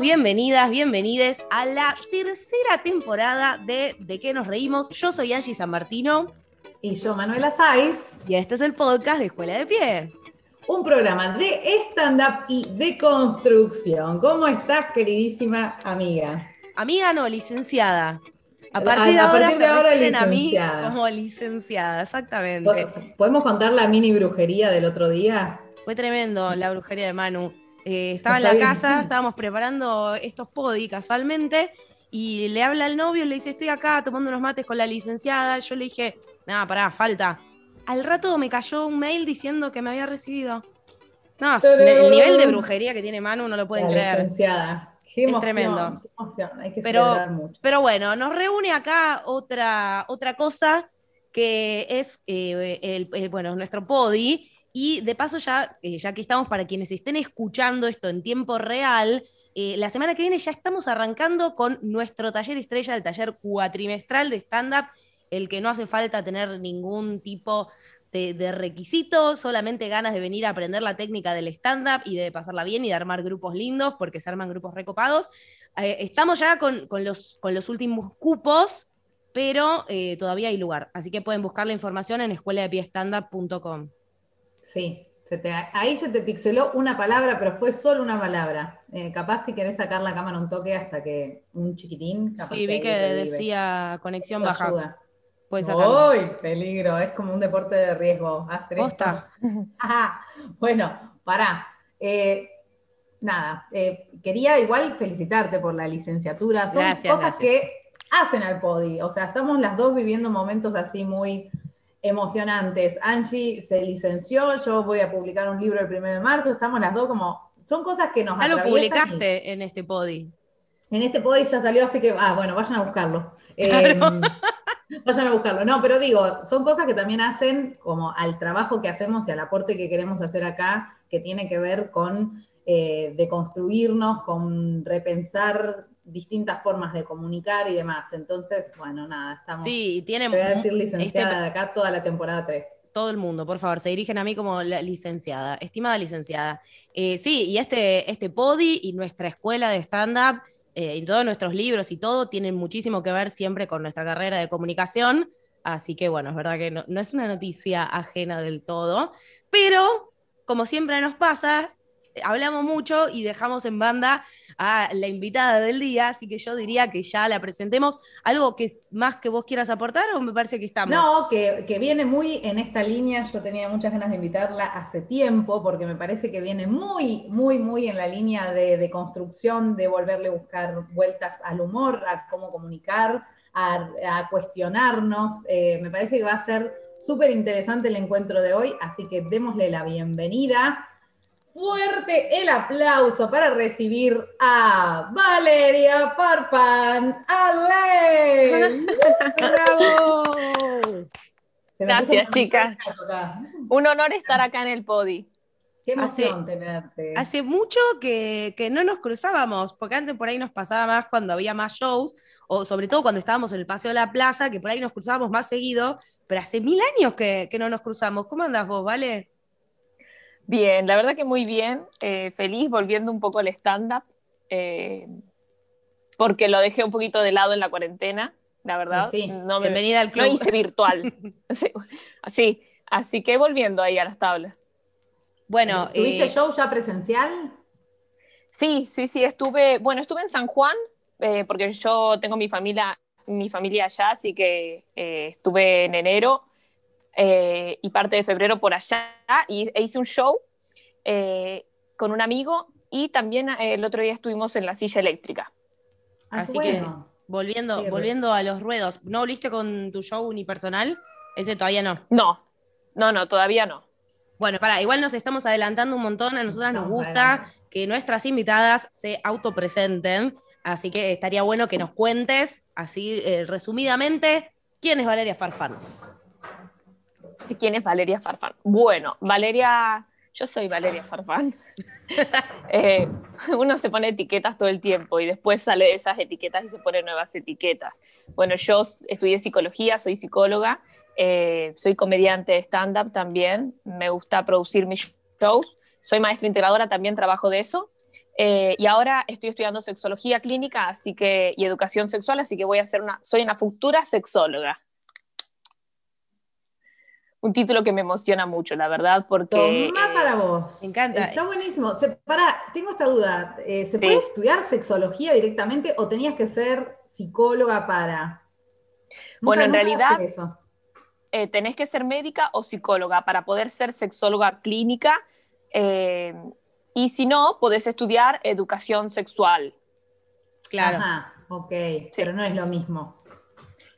Bienvenidos, bienvenidas, bienvenides a la tercera temporada de De qué nos reímos. Yo soy Angie San Martino. Y yo, Manuela Saiz. Y este es el podcast de Escuela de Pie. Un programa de stand-up y de construcción. ¿Cómo estás, queridísima amiga? Amiga no, licenciada. A partir de ahora, partir de ahora licenciada. A mí como licenciada, exactamente. ¿Podemos contar la mini brujería del otro día? Fue tremendo la brujería de Manu. Eh, estaba en la casa, estábamos preparando estos podi casualmente, y le habla al novio, le dice, estoy acá tomando unos mates con la licenciada. Yo le dije, nada, pará, falta. Al rato me cayó un mail diciendo que me había recibido. No, el nivel de brujería que tiene Manu no lo pueden creer. Licenciada. Qué emoción, es tremendo. Qué emoción. Hay que pero, mucho. pero bueno, nos reúne acá otra, otra cosa que es eh, el, bueno, nuestro podi y de paso, ya, eh, ya que estamos para quienes estén escuchando esto en tiempo real, eh, la semana que viene ya estamos arrancando con nuestro taller estrella, el taller cuatrimestral de stand-up, el que no hace falta tener ningún tipo de, requisito, solamente ganas de venir a aprender la técnica del stand-up y de pasarla bien y de armar grupos lindos, porque se arman grupos recopados. Eh, estamos ya con, los, últimos cupos, pero todavía hay lugar, así que pueden buscar la información en escueladepiestandupcom Sí, ahí se te pixeló una palabra, pero fue solo una palabra. Eh, capaz si querés sacar la cámara un toque hasta que un chiquitín. sí, vi que decía conexión baja. ¡Uy, peligro! Es como un deporte de riesgo hacer Ajá. Bueno, pará. Eh, nada, eh, quería igual felicitarte por la licenciatura. Son cosas que hacen al podi. O sea, estamos las dos viviendo momentos así muy emocionantes. Angie se licenció, yo voy a publicar un libro el primero de marzo, estamos las dos como, son cosas que nos... Ya lo publicaste en este podi. En este podi ya salió, así que, ah, bueno, vayan a buscarlo. Em, vayan a buscarlo. No, pero digo, son cosas que también hacen como al trabajo que hacemos y al aporte que queremos hacer acá, que tiene que ver con eh, deconstruirnos, con repensar distintas formas de comunicar y demás. Entonces, bueno, nada, estamos. Sí, tiene. voy a decir licenciada este de acá toda la temporada 3. Todo el mundo, por favor, se dirigen a mí como la licenciada, estimada licenciada. Eh, sí, y este, este podi y nuestra escuela de stand-up eh, y todos nuestros libros y todo tienen muchísimo que ver siempre con nuestra carrera de comunicación. Así que bueno, es verdad que no, no es una noticia ajena del todo, pero como siempre nos pasa, hablamos mucho y dejamos en banda a la invitada del día, así que yo diría que ya la presentemos. ¿Algo que más que vos quieras aportar o me parece que estamos? No, que, viene muy en esta línea, yo tenía muchas ganas de invitarla hace tiempo, porque me parece que viene muy, muy, muy en la línea de, construcción, de volverle a buscar vueltas al humor, a cómo comunicar, a, cuestionarnos. Eh, me parece que va a ser súper interesante el encuentro de hoy, así que démosle la bienvenida fuerte el aplauso para recibir a Valeria Farfán. ¡Ale! ¡Bravo! Gracias, chicas. Un honor estar acá en el podi. Qué emoción tenerte. Hace mucho que, que, no nos cruzábamos, porque antes por ahí nos pasaba más cuando había más shows, o sobre todo cuando estábamos en el Paseo de la Plaza, que por ahí nos cruzábamos más seguido, pero hace mil años que, que no nos cruzamos. ¿Cómo andas vos, Vale? Bien, la verdad que muy bien, eh, feliz volviendo un poco al stand-up, eh, porque lo dejé un poquito de lado en la cuarentena, la verdad. Sí, no me, bienvenida al club. Lo hice virtual. sí, así que volviendo ahí a las tablas. Bueno, ¿tuviste eh, show ya presencial? Sí, sí, sí, estuve, bueno, estuve en San Juan, porque yo tengo mi familia, mi familia allá, así que estuve en enero eh, y parte de febrero por allá y e hice un show eh, con un amigo y también eh, el otro día estuvimos en la silla eléctrica. Ah, Así que volviendo, volviendo a los ruedos, ¿no volviste con tu show unipersonal? Ese todavía no. No, no, no, todavía no. Bueno, para, igual nos estamos adelantando un montón, a nosotras nos gusta que nuestras invitadas se autopresenten, así que estaría bueno que nos cuentes, así resumidamente, quién es Valeria Farfán. ¿Quién es Valeria Farfán? Bueno, Valeria, yo soy Valeria Farfán. Eh, uno se pone etiquetas todo el tiempo y después sale de esas etiquetas y se pone nuevas etiquetas. Bueno, yo estudié psicología, soy psicóloga, eh, soy comediante de stand-up también, me gusta producir mis shows, soy maestra integradora, también trabajo de eso. Eh, y ahora estoy estudiando sexología clínica así que, y educación sexual, así que voy a ser una, soy una futura sexóloga. Un título que me emociona mucho, la verdad, porque... Toma para vos. Me encanta. Está buenísimo. para, tengo esta duda. Eh, ¿Se puede estudiar sexología directamente o tenías que ser psicóloga para...? bueno, en realidad eh, tenés que ser médica o psicóloga para poder ser sexóloga clínica. Eh, y si no, podés estudiar educación sexual. Claro. Ajá, ok, pero no es lo mismo.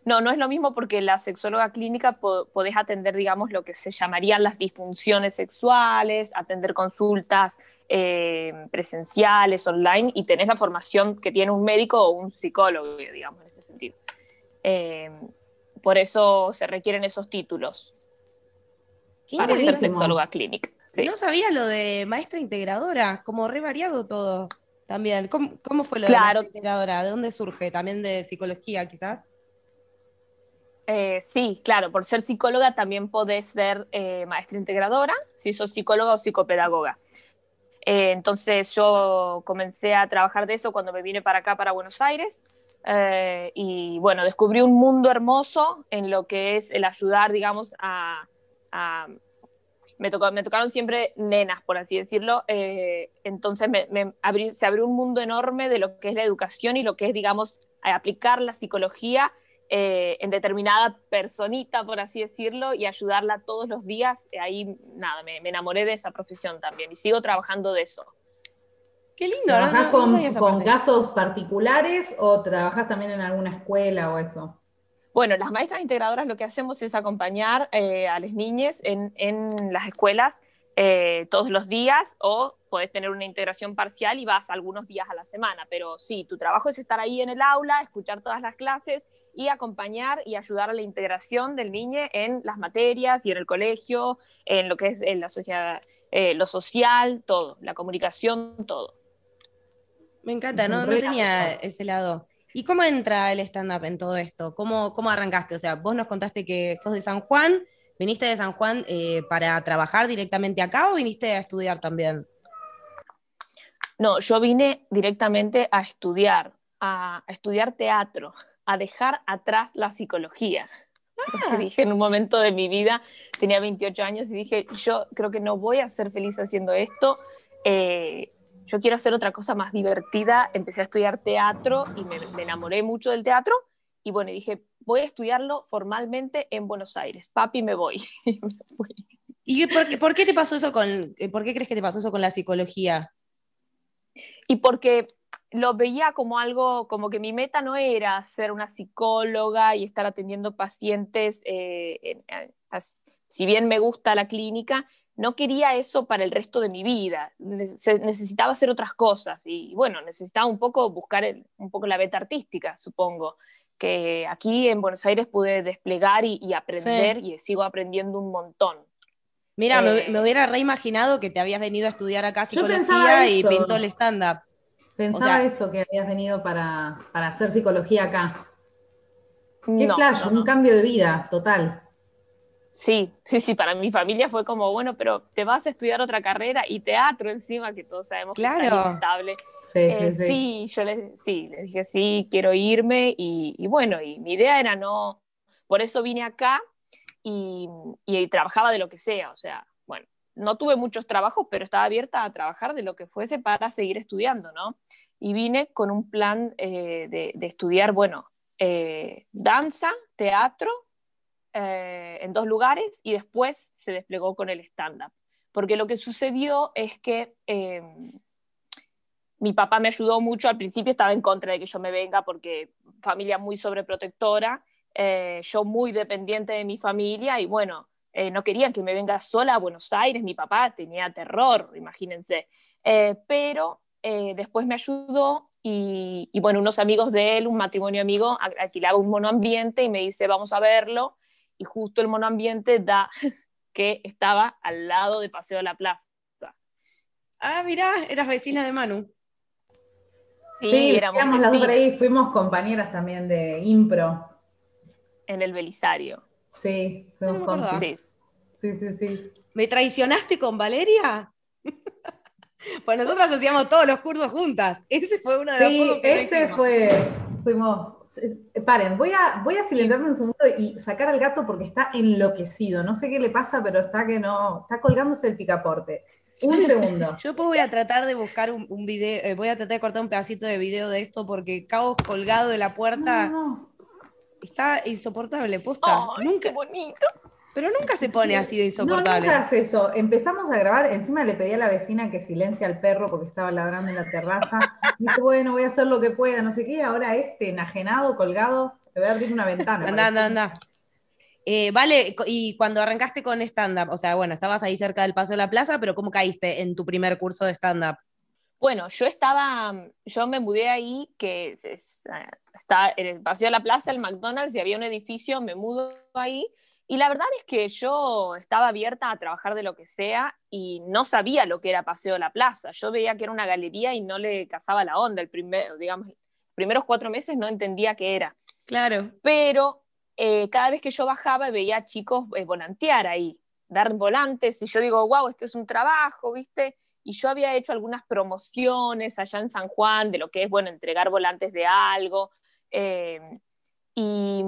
No, no es lo mismo porque la sexóloga clínica podés atender, digamos, lo que se llamarían las disfunciones sexuales, atender consultas eh, presenciales, online, y tenés la formación que tiene un médico o un psicólogo, digamos, en este sentido. Eh, por eso se requieren esos títulos para ser sexóloga clínica. No sabía lo de maestra integradora, como re variado todo también. ¿Cómo, fue lo de maestra integradora? ¿De dónde surge? ¿También de psicología quizás? Eh, sí, claro, por ser psicóloga también podés ser eh, maestra integradora, si sos psicóloga o psicopedagoga. Eh, entonces yo comencé a trabajar de eso cuando me vine para acá, para Buenos Aires, y bueno, descubrí un mundo hermoso en lo que es el ayudar, digamos, a me, tocó, me tocaron siempre nenas, por así decirlo, entonces se abrió un mundo enorme de lo que es la educación y lo que es, digamos, aplicar la psicología eh, en determinada personita, por así decirlo, y ayudarla todos los días. Ahí, nada, me, enamoré de esa profesión también y sigo trabajando de eso. Qué lindo. ¿Trabajas con, con casos particulares o trabajas también en alguna escuela o eso? Bueno, las maestras integradoras lo que hacemos es acompañar eh, a las niñas en, las escuelas eh, todos los días o puedes tener una integración parcial y vas algunos días a la semana, pero sí, tu trabajo es estar ahí en el aula, escuchar todas las clases y acompañar y ayudar a la integración del niño en las materias y en el colegio, en lo que es en la sociedad, eh, lo social, todo, la comunicación, todo. Me encanta, no, no tenía ese lado. ¿Y cómo entra el stand-up en todo esto? ¿Cómo, ¿Cómo arrancaste? O sea, vos nos contaste que sos de San Juan, ¿viniste de San Juan eh, para trabajar directamente acá o viniste a estudiar también? No, yo vine directamente a estudiar, a, estudiar teatro, a dejar atrás la psicología. Ah. Dije en un momento de mi vida, tenía 28 años y dije, yo creo que no voy a ser feliz haciendo esto. Eh, yo quiero hacer otra cosa más divertida, empecé a estudiar teatro y me, enamoré mucho del teatro y bueno, dije, voy a estudiarlo formalmente en Buenos Aires, papi, me voy. y por, qué te pasó eso con, eh, por qué crees que te pasó eso con la psicología? Y porque lo veía como algo, como que mi meta no era ser una psicóloga y estar atendiendo pacientes, eh, si bien me gusta la clínica, no quería eso para el resto de mi vida, necesitaba hacer otras cosas y bueno, necesitaba un poco buscar un poco la beta artística, supongo, que aquí en Buenos Aires pude desplegar y, aprender y sigo aprendiendo un montón. Mira, me, eh, hubiera reimaginado que te habías venido a estudiar acá psicología y pintó el stand-up. Pensaba eso, que habías venido para, hacer psicología acá. Qué flash, un cambio de vida total. Sí, sí, sí, para mi familia fue como, bueno, pero te vas a estudiar otra carrera y teatro encima, que todos sabemos que es inestable. Sí, sí, sí. sí, yo les, sí, les dije, sí, quiero irme y, bueno, y mi idea era no, por eso vine acá y, y, trabajaba de lo que sea, o sea, bueno, no tuve muchos trabajos, pero estaba abierta a trabajar de lo que fuese para seguir estudiando, ¿no? Y vine con un plan eh, de, de, estudiar, bueno, eh, danza, teatro eh, en dos lugares y después se desplegó con el stand-up. Porque lo que sucedió es que em, mi papá me ayudó mucho, al principio estaba en contra de que yo me venga porque familia muy sobreprotectora, eh, yo muy dependiente de mi familia y bueno, eh, no querían que me venga sola a Buenos Aires, mi papá tenía terror, imagínense, pero después me ayudó y, y, bueno, unos amigos de él, un matrimonio amigo, alquilaba un monoambiente y me dice, vamos a verlo, y justo el monoambiente da que estaba al lado de Paseo de la Plaza. Ah, mirá, eras vecina de Manu. Sí, éramos las ahí, fuimos compañeras también de impro. En el Belisario. Sí, fuimos sí. sí, sí, sí. ¿Me traicionaste con Valeria? Pues nosotras hacíamos todos los cursos juntas. Ese fue uno de los Sí, ese fue, fuimos, paren, voy a, voy a silenciarme un segundo y sacar al gato porque está enloquecido. No sé qué le pasa, pero está que no, está colgándose el picaporte. Un segundo. Yo pues voy a tratar de buscar un, video, eh, voy a tratar de cortar un pedacito de video de esto porque Cabos colgado de la puerta No, no. está insoportable, posta. Nunca, qué bonito. Pero nunca se pone así de No, insoportable. nunca hace eso. Empezamos a grabar, encima le pedí a la vecina que silencia al perro porque estaba ladrando en la terraza. Dice, bueno, voy a hacer lo que pueda, no sé qué. Ahora este, enajenado, colgado, le voy a abrir una ventana. Anda, anda, anda. Eh, vale, y cuando arrancaste con stand-up, o sea, bueno, estabas ahí cerca del Paseo de la Plaza, pero ¿cómo caíste en tu primer curso de stand-up? Bueno, yo estaba, yo me mudé ahí, que es- es, eh, está en el Paseo de la Plaza, el McDonald's, y había un edificio, me mudo ahí, y la verdad es que yo estaba abierta a trabajar de lo que sea y no sabía lo que era Paseo de la Plaza. Yo veía que era una galería y no le cazaba la onda. El primer, digamos, los primeros cuatro meses no entendía qué era. Claro. Pero eh, cada vez que yo bajaba veía a chicos eh, volantear ahí, dar volantes, y yo digo, wow, este es un trabajo, ¿viste? Y yo había hecho algunas promociones allá en San Juan de lo que es, bueno, entregar volantes de algo, eh, y,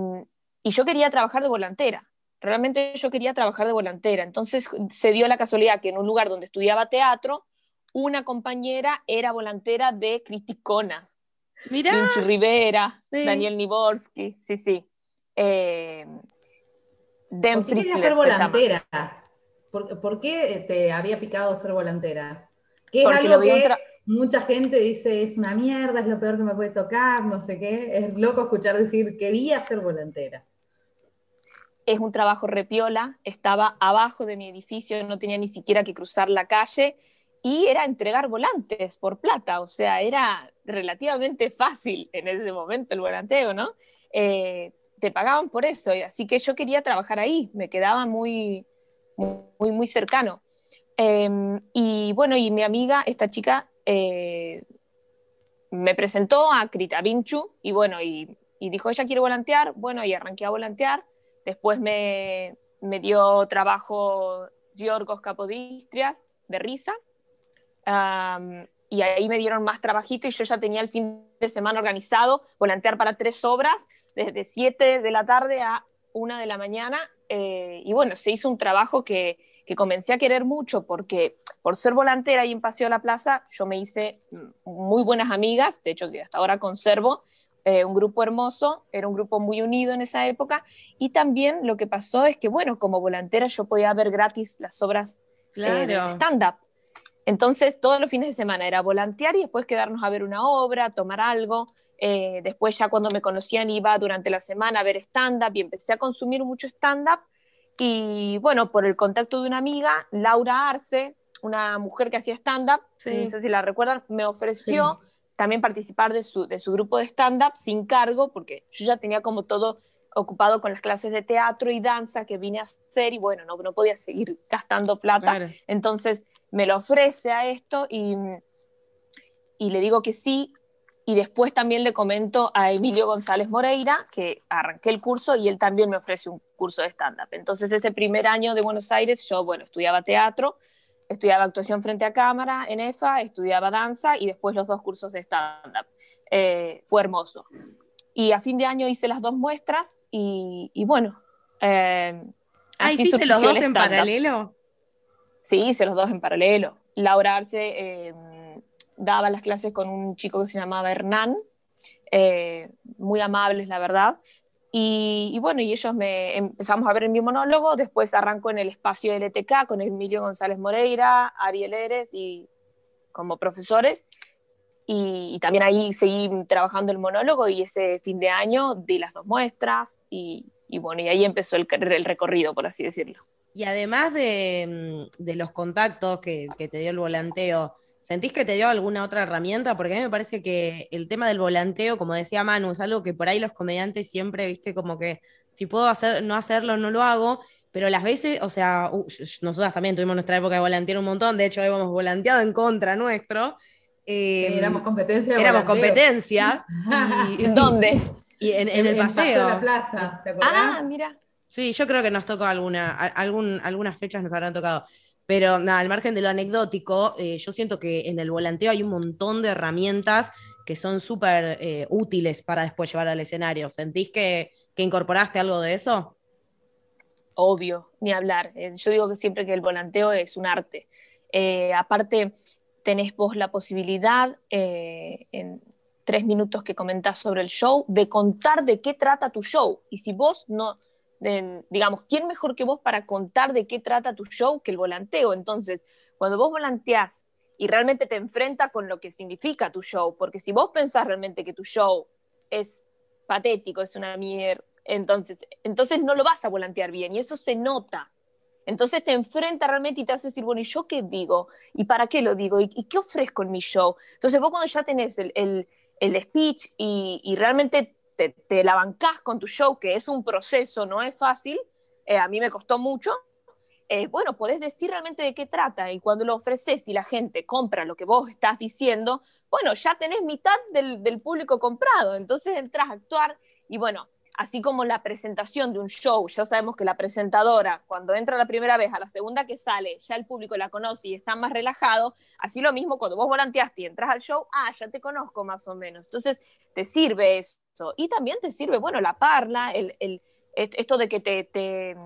y yo quería trabajar de volantera. Realmente yo quería trabajar de volantera. Entonces se dio la casualidad que en un lugar donde estudiaba teatro, una compañera era volantera de Cristi Conas. Mirá, Vinci Rivera, Sí. Daniel Niborsky, sí, sí. Eh, ¿Por qué querías ser se llama. volantera? ¿Por, por qué te había picado ser volantera? Que es Porque algo lo vi un que mucha gente dice, es una mierda, es lo peor que me puede tocar, no sé qué. Es loco escuchar decir, quería ser volantera. Es un trabajo repiola, estaba abajo de mi edificio, no tenía ni siquiera que cruzar la calle y era entregar volantes por plata, o sea, era relativamente fácil en ese momento el volanteo, ¿no? Eh, te pagaban por eso, así que yo quería trabajar ahí, me quedaba muy, muy, muy cercano. Eh, y bueno, y mi amiga, esta chica, eh, me presentó a Krita Vinchu y bueno, y, y dijo, ella quiere volantear, bueno, y arranqué a volantear. Después me, me dio trabajo Giorgos Capodistrias de Risa. Y ahí me dieron más trabajito y yo ya tenía el fin de semana organizado, volantear para tres obras, desde 7 de la tarde a 1 de la mañana. eh, y bueno, se hizo un trabajo que, que comencé a querer mucho porque por ser volantera ahí en Paseo de la Plaza, yo me hice muy buenas amigas, de hecho que hasta ahora conservo, eh, un grupo hermoso, era un grupo muy unido en esa época, y también lo que pasó es que, bueno, como volantera yo podía ver gratis las obras eh, de stand-up. Entonces, todos los fines de semana era volantear y después quedarnos a ver una obra, tomar algo. Eh, después, ya cuando me conocían, iba durante la semana a ver stand-up y empecé a consumir mucho stand-up. Y bueno, por el contacto de una amiga, Laura Arce, una mujer que hacía stand-up, Sí. no sé si la recuerdan, me ofreció también participar de su, de su grupo de stand-up sin cargo, porque yo ya tenía como todo ocupado con las clases de teatro y danza que vine a hacer y bueno, no, no podía seguir gastando plata. Claro. Entonces me lo ofrece a esto y, y le digo que sí. Y después también le comento a Emilio González Moreira que arranqué el curso y él también me ofrece un curso de stand-up. Entonces ese primer año de Buenos Aires yo, bueno, estudiaba teatro, estudiaba actuación frente a cámara en EFA, estudiaba danza y después los dos cursos de stand-up. Eh, fue hermoso. Y a fin de año hice las dos muestras y, y bueno. eh, Ah, ¿hiciste los dos en paralelo? Sí, hice los dos en paralelo. Laura Arce eh, daba las clases con un chico que se llamaba Hernán, eh, muy amables, la verdad. Y, bueno, y ellos me empezamos a ver en mi monólogo, después arranco en el espacio LTK con Emilio González Moreira, Ariel Eres y como profesores. Y, y también ahí seguí trabajando el monólogo y ese fin de año di las dos muestras y, y bueno, y ahí empezó el, el recorrido, por así decirlo. Y además de, mm, de los contactos que, que te dio el volanteo, ¿sentís que te dio alguna otra herramienta? Porque a mí me parece que el tema del volanteo, como decía Manu, es algo que por ahí los comediantes siempre, viste, como que si puedo hacer, no hacerlo, no lo hago. Pero las veces, o sea, uh, nosotras también tuvimos nuestra época de volantear un montón, de hecho habíamos volanteado en contra nuestro. Eh, éramos competencia de éramos volanteo. competencia. y, ¿Dónde? y en, en el paseo. de la plaza, ¿te acordás? Ah, mira. Sí, yo creo que nos tocó alguna, algún, algunas fechas nos habrán tocado. Pero nada, al margen de lo anecdótico, eh, yo siento que en el volanteo hay un montón de herramientas que son súper eh, útiles para después llevar al escenario. ¿Sentís que, que, incorporaste algo de eso? Obvio, ni hablar. Eh, yo digo que siempre que el volanteo es un arte. aparte, tenés vos la posibilidad en tres minutos que comentás sobre el show de contar de qué trata tu show. Y si vos no, digamos, ¿quién mejor que vos para contar de qué trata tu show que el volanteo? Entonces, cuando vos volanteás y realmente te enfrenta con lo que significa tu show, porque si vos pensás realmente que tu show es patético, es una mierda, entonces, entonces no lo vas a volantear bien y eso se nota. Entonces te enfrenta realmente y te hace decir, bueno, ¿y yo qué digo? ¿Y para qué lo digo? ¿Y, qué ofrezco en mi show? Entonces vos cuando ya tenés el, el, el speech y, y realmente te, la bancás con tu show, que es un proceso, no es fácil, eh, a mí me costó mucho, eh, bueno, podés decir realmente de qué trata y cuando lo ofreces y la gente compra lo que vos estás diciendo, bueno, ya tenés mitad del, del público comprado, entonces entras a actuar y bueno, así como la presentación de un show, ya sabemos que la presentadora, cuando entra la primera vez, a la segunda que sale, ya el público la conoce y está más relajado, así lo mismo cuando vos volanteaste y entras al show, ah, ya te conozco más o menos. Entonces, te sirve eso. Y también te sirve, bueno, la parla, el, el, esto de que te, te,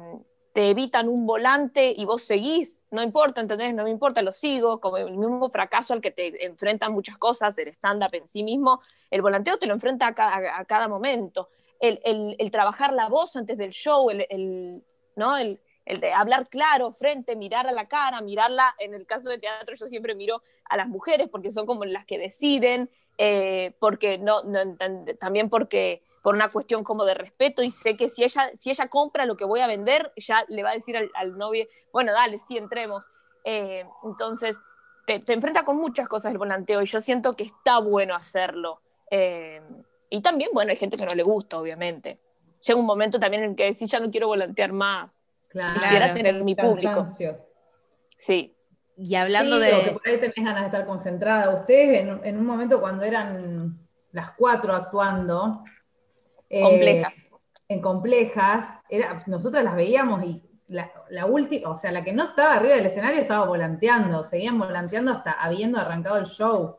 te, evitan un volante y vos seguís, no importa, ¿entendés? No me importa, lo sigo, como el mismo fracaso al que te enfrentan muchas cosas, el stand-up en sí mismo, el volanteo te lo enfrenta a cada, a cada momento el, trabajar la voz antes del show, el, ¿no? el, de hablar claro, frente, mirar a la cara, mirarla, en el caso de teatro yo siempre miro a las mujeres porque son como las que deciden, eh, porque no, también porque por una cuestión como de respeto y sé que si ella, si ella compra lo que voy a vender, ya le va a decir al, novio, bueno, dale, sí, entremos. Eh, entonces, te, te, enfrenta con muchas cosas el volanteo y yo siento que está bueno hacerlo. Eh, y también, bueno, hay gente que no le gusta, obviamente. Llega un momento también en que si ya no quiero volantear más. Claro. Quisiera tener mi público. Sí. Y hablando de. que por ahí tenés ganas de estar concentrada. Ustedes, en, un momento cuando eran las cuatro actuando. Eh, complejas. en complejas, era, nosotras las veíamos y la, la, última, o sea, la que no estaba arriba del escenario estaba volanteando, seguían volanteando hasta habiendo arrancado el show.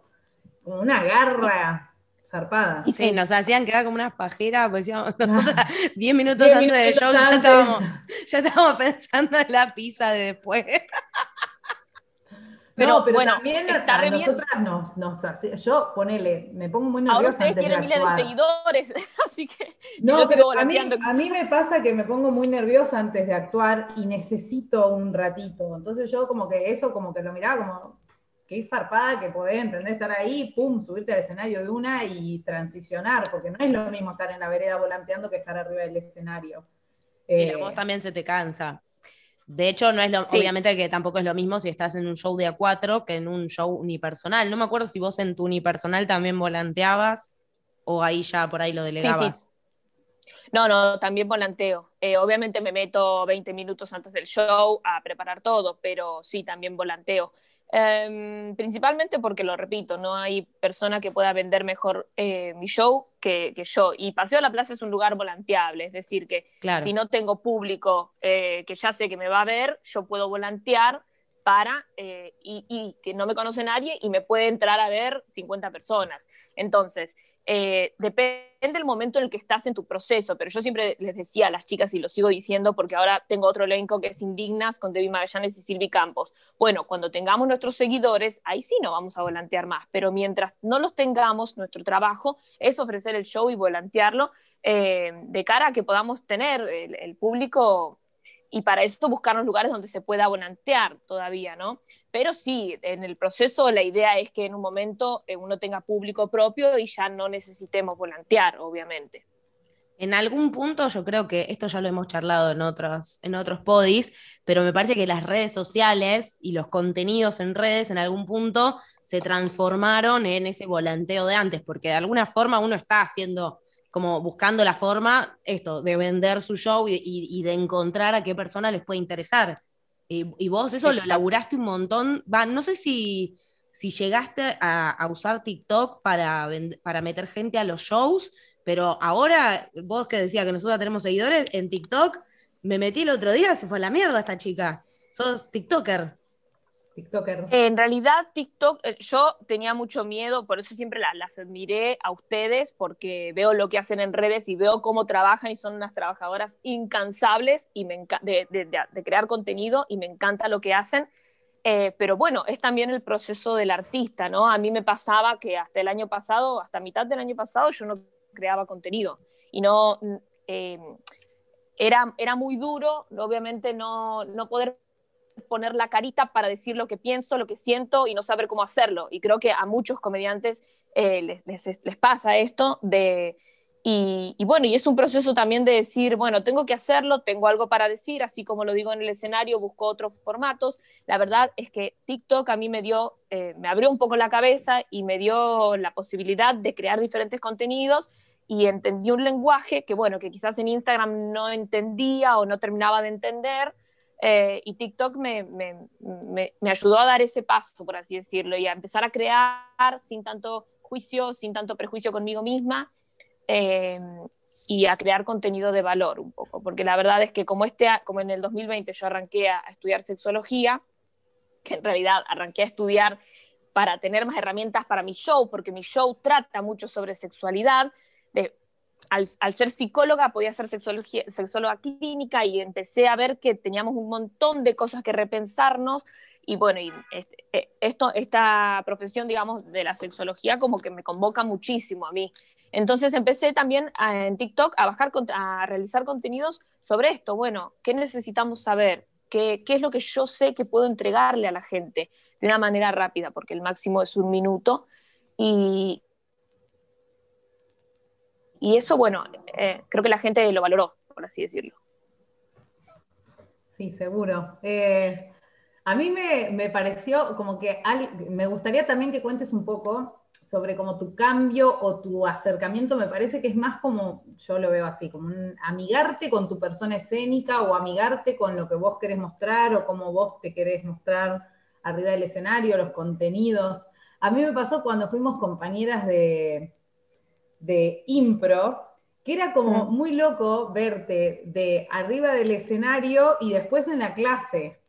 Como una garra zarpada. Y sí, nos hacían quedar como unas pajeras, pues decíamos, nosotros 10 minutos antes del show ya estábamos, ya estábamos, pensando en la pizza de después. Pero, pero bueno, también a, nosotras nos, nos yo ponele, me pongo muy nerviosa. Ahora ustedes tienen miles de seguidores, así que. No, pero a mí, a mí me pasa que me pongo muy nerviosa antes de actuar y necesito un ratito. Entonces yo como que eso como que lo miraba como, qué zarpada que podés, entender, estar ahí, pum, subirte al escenario de una y transicionar, porque no es lo mismo estar en la vereda volanteando que estar arriba del escenario. Y la voz eh, también se te cansa. De hecho, no es lo, obviamente que tampoco es lo mismo si estás en un show de A4 que en un show unipersonal. No me acuerdo si vos en tu unipersonal también volanteabas o ahí ya por ahí lo delegabas. No, no, también volanteo. Eh, obviamente me meto 20 minutos antes del show a preparar todo, pero sí, también volanteo. Em, principalmente porque, lo repito, no hay persona que pueda vender mejor eh, mi show que, yo. Y Paseo a la Plaza es un lugar volanteable, es decir, que si no tengo público eh, que ya sé que me va a ver, yo puedo volantear para, eh, y, y, que no me conoce nadie y me puede entrar a ver 50 personas. Entonces, eh, depende del momento en el que estás en tu proceso, pero yo siempre les decía a las chicas y lo sigo diciendo porque ahora tengo otro elenco que es Indignas con Debbie Magallanes y Silvi Campos. Bueno, cuando tengamos nuestros seguidores, ahí sí no vamos a volantear más, pero mientras no los tengamos, nuestro trabajo es ofrecer el show y volantearlo eh, de cara a que podamos tener el público y para eso buscar los lugares donde se pueda volantear todavía, ¿no? Pero sí, en el proceso la idea es que en un momento eh, uno tenga público propio y ya no necesitemos volantear, obviamente. En algún punto, yo creo que esto ya lo hemos charlado en otros, en otros podis, pero me parece que las redes sociales y los contenidos en redes en algún punto se transformaron en ese volanteo de antes, porque de alguna forma uno está haciendo como buscando la forma, esto, de vender su show y, de encontrar a qué persona les puede interesar. y vos eso lo laburaste un montón. Va, no sé si, si llegaste a, usar TikTok para, para meter gente a los shows, pero ahora, vos que decías que nosotros tenemos seguidores, en TikTok me metí el otro día, se fue a la mierda esta chica. Sos TikToker. TikToker. En realidad, TikTok, eh, yo tenía mucho miedo, por eso siempre las, admiré a ustedes, porque veo lo que hacen en redes y veo cómo trabajan y son unas trabajadoras incansables y me de, de, crear contenido y me encanta lo que hacen. Eh, pero bueno, es también el proceso del artista, ¿no? A mí me pasaba que hasta el año pasado, hasta mitad del año pasado, yo no creaba contenido y no... Eh, era, era muy duro, obviamente, no, no poder poner la carita para decir lo que pienso, lo que siento y no saber cómo hacerlo. Y creo que a muchos comediantes eh, les, pasa esto de... Y, bueno, y es un proceso también de decir, bueno, tengo que hacerlo, tengo algo para decir, así como lo digo en el escenario, busco otros formatos. La verdad es que TikTok a mí me dio, eh, me abrió un poco la cabeza y me dio la posibilidad de crear diferentes contenidos y entendí un lenguaje que, bueno, que quizás en Instagram no entendía o no terminaba de entender, eh, y TikTok me, me, me, ayudó a dar ese paso, por así decirlo, y a empezar a crear sin tanto juicio, sin tanto prejuicio conmigo misma, eh, y a crear contenido de valor un poco, porque la verdad es que como, este, como en el 2020 yo arranqué a, estudiar sexología, que en realidad arranqué a estudiar para tener más herramientas para mi show, porque mi show trata mucho sobre sexualidad, al, ser psicóloga podía ser sexóloga clínica y empecé a ver que teníamos un montón de cosas que repensarnos y bueno, y este, eh, esto, esta profesión, digamos, de la sexología como que me convoca muchísimo a mí. Entonces empecé también en TikTok a, bajar, a realizar contenidos sobre esto. Bueno, ¿qué necesitamos saber? ¿Qué, ¿Qué es lo que yo sé que puedo entregarle a la gente de una manera rápida? Porque el máximo es un minuto. Y, y eso, bueno, eh, creo que la gente lo valoró, por así decirlo. Sí, seguro. Eh, a mí me, pareció como que me gustaría también que cuentes un poco sobre como tu cambio o tu acercamiento, me parece que es más como, yo lo veo así, como un amigarte con tu persona escénica o amigarte con lo que vos querés mostrar o cómo vos te querés mostrar arriba del escenario, los contenidos. A mí me pasó cuando fuimos compañeras de, de impro, que era como muy loco verte de arriba del escenario y después en la clase,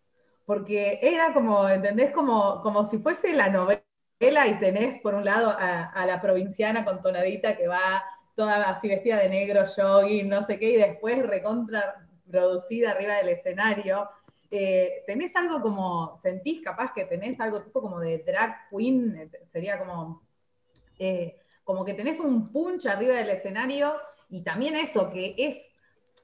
porque era como, ¿entendés? Como, como si fuese la novela y tenés por un lado a, la provinciana con tonadita que va toda así vestida de negro, jogging, no sé qué, y después recontra producida arriba del escenario. Eh, ¿Tenés algo como, sentís capaz que tenés algo tipo como de drag queen? Sería como... Eh, como que tenés un punch arriba del escenario y también eso, que es,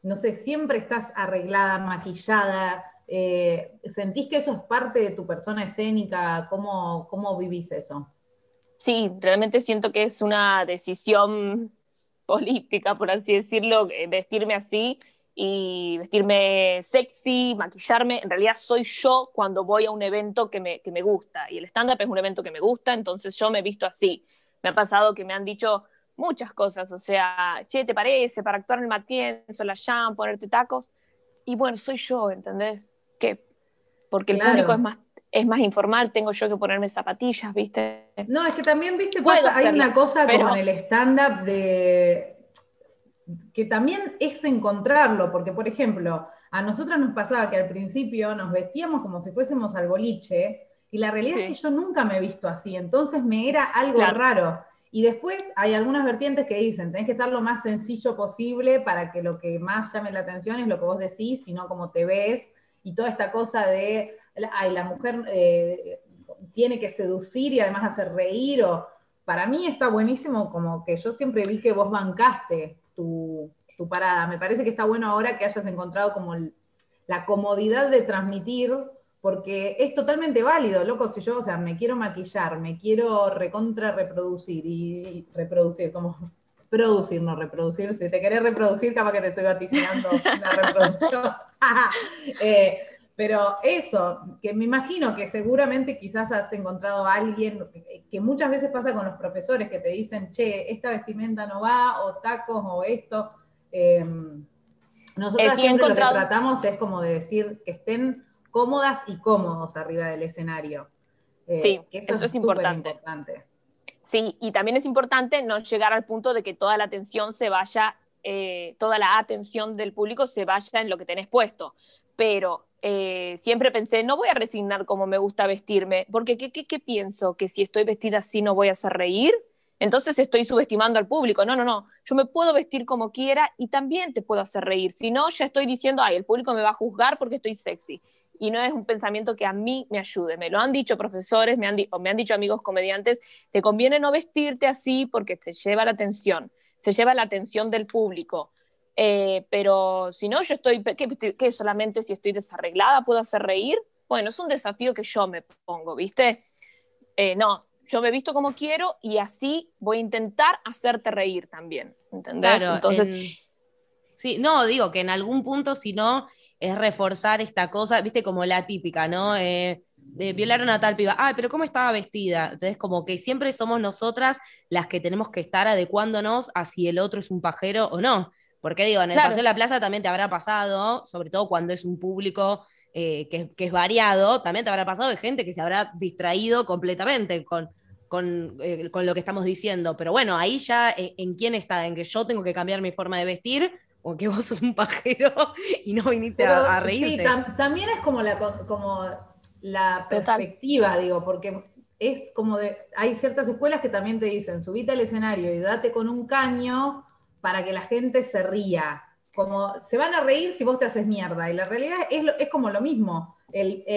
no sé, siempre estás arreglada, maquillada, eh, ¿sentís que eso es parte de tu persona escénica? ¿Cómo, ¿Cómo vivís eso? Sí, realmente siento que es una decisión política, por así decirlo, eh, vestirme así y vestirme sexy, maquillarme. En realidad soy yo cuando voy a un evento que me, que me gusta y el stand-up es un evento que me gusta, entonces yo me visto así me ha pasado que me han dicho muchas cosas, o sea, che, ¿te parece? Para actuar en el Matienzo, la Jam, ponerte tacos. Y bueno, soy yo, ¿entendés? ¿Qué? Porque el público es más, es más informal, tengo yo que ponerme zapatillas, ¿viste? No, es que también, ¿viste? Pasa, hay una cosa como en el stand-up de que también es encontrarlo, porque por ejemplo, a nosotros nos pasaba que al principio nos vestíamos como si fuésemos al boliche, y la realidad es que yo nunca me he visto así, entonces me era algo raro. Y después hay algunas vertientes que dicen, tenés que estar lo más sencillo posible para que lo que más llame la atención es lo que vos decís, sino cómo te ves, y toda esta cosa de, ay, la mujer eh, tiene que seducir y además hacer reír, o para mí está buenísimo como que yo siempre vi que vos bancaste tu, tu parada. Me parece que está bueno ahora que hayas encontrado como la comodidad de transmitir porque es totalmente válido, loco, si yo, o sea, me quiero maquillar, me quiero recontra reproducir y, reproducir, como producir, no reproducir, si te querés reproducir, capaz que te estoy vaticinando la reproducción. Eh, pero eso, que me imagino que seguramente quizás has encontrado a alguien, que muchas veces pasa con los profesores que te dicen, che, esta vestimenta no va, o tacos, o esto. Eh, nosotros siempre lo que tratamos es como de decir que estén cómodas y cómodos arriba del escenario. Eh, sí, eso, es, importante. Sí, y también es importante no llegar al punto de que toda la atención se vaya, eh, toda la atención del público se vaya en lo que tenés puesto. Pero eh, siempre pensé, no voy a resignar como me gusta vestirme, porque ¿qué, qué, qué pienso? ¿Que si estoy vestida así no voy a hacer reír? Entonces estoy subestimando al público. No, no, no. Yo me puedo vestir como quiera y también te puedo hacer reír. Si no, ya estoy diciendo, ay, el público me va a juzgar porque estoy sexy. Y no es un pensamiento que a mí me ayude. Me lo han dicho profesores, me han, o me han dicho amigos comediantes, te conviene no vestirte así porque te lleva la atención, se lleva la atención del público. Eh, pero si no, yo estoy, ¿qué, solamente si estoy desarreglada puedo hacer reír? Bueno, es un desafío que yo me pongo, ¿viste? Eh, no, yo me visto como quiero y así voy a intentar hacerte reír también, ¿entendés? Entonces... Sí, no, digo que en algún punto, si no, es reforzar esta cosa, viste, como la típica, ¿no? Eh, de violar a tal piba, ay, pero ¿cómo estaba vestida? Entonces, como que siempre somos nosotras las que tenemos que estar adecuándonos a si el otro es un pajero o no. Porque digo, en el Paseo de la Plaza también te habrá pasado, sobre todo cuando es un público eh, que, es variado, también te habrá pasado de gente que se habrá distraído completamente con, con, eh, lo que estamos diciendo. Pero bueno, ahí ya eh, en quién está, en que yo tengo que cambiar mi forma de vestir o que vos sos un pajero y no viniste a, reírte. Sí, también es como la, como la perspectiva, digo, porque es como de, hay ciertas escuelas que también te dicen, subite al escenario y date con un caño para que la gente se ría. Como se van a reír si vos te haces mierda. Y la realidad es, es como lo mismo.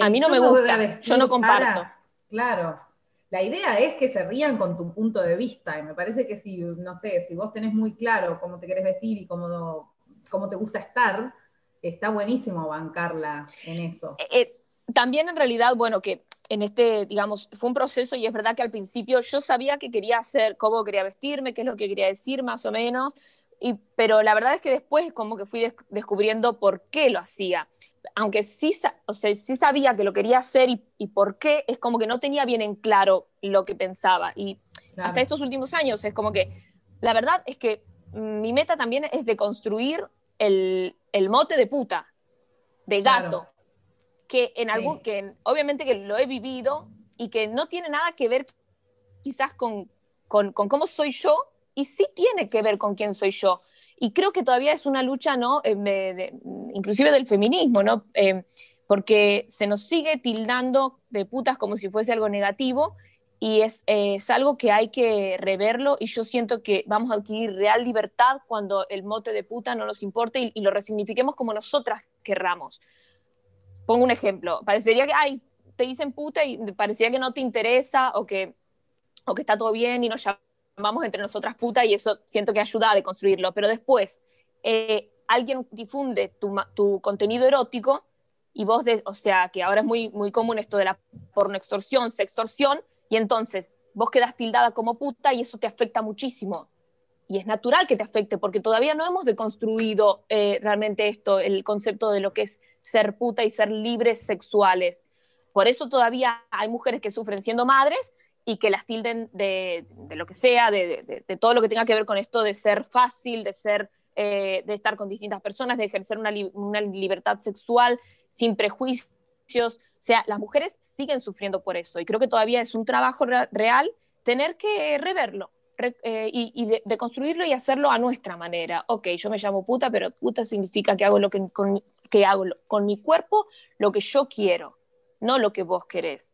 a mí no me gusta, yo no comparto. claro. La idea es que se rían con tu punto de vista. Y me parece que si, no sé, si vos tenés muy claro cómo te querés vestir y cómo, cómo te gusta estar, está buenísimo bancarla en eso. Eh, eh, también en realidad, bueno, que en este, digamos, fue un proceso y es verdad que al principio yo sabía que quería hacer, cómo quería vestirme, qué es lo que quería decir más o menos, pero la verdad es que después como que fui descubriendo por qué lo hacía. Aunque sí, o sea, sí sabía que lo quería hacer y, por qué, es como que no tenía bien en claro lo que pensaba. Y hasta estos últimos años es como que, la verdad es que mi meta también es de construir el, el mote de puta, de gato, que en algún, que obviamente que lo he vivido y que no tiene nada que ver quizás con, con, con cómo soy yo, y sí tiene que ver con quién soy yo. Y creo que todavía es una lucha, ¿no? Eh, inclusive del feminismo, ¿no? Eh, porque se nos sigue tildando de putas como si fuese algo negativo y es, es, algo que hay que reverlo y yo siento que vamos a adquirir real libertad cuando el mote de puta no nos importe y, lo resignifiquemos como nosotras querramos. Pongo un ejemplo, parecería que, ay, te dicen puta y parecería que no te interesa o que, o que está todo bien y nos vamos entre nosotras puta y eso siento que ayuda a deconstruirlo. Pero después, eh, alguien difunde tu, tu, contenido erótico y vos, de, o sea, que ahora es muy, muy común esto de la porno extorsión, sextorsión, y entonces vos quedas tildada como puta y eso te afecta muchísimo. Y es natural que te afecte porque todavía no hemos deconstruido eh, realmente esto, el concepto de lo que es ser puta y ser libres sexuales. Por eso todavía hay mujeres que sufren siendo madres y que las tilden de, lo que sea, de, todo lo que tenga que ver con esto de ser fácil, de ser, eh, de estar con distintas personas, de ejercer una, libertad sexual sin prejuicios. O sea, las mujeres siguen sufriendo por eso y creo que todavía es un trabajo real tener que reverlo. Eh, y, de, construirlo y hacerlo a nuestra manera. Ok, yo me llamo puta, pero puta significa que hago lo que, que hago con mi cuerpo lo que yo quiero, no lo que vos querés.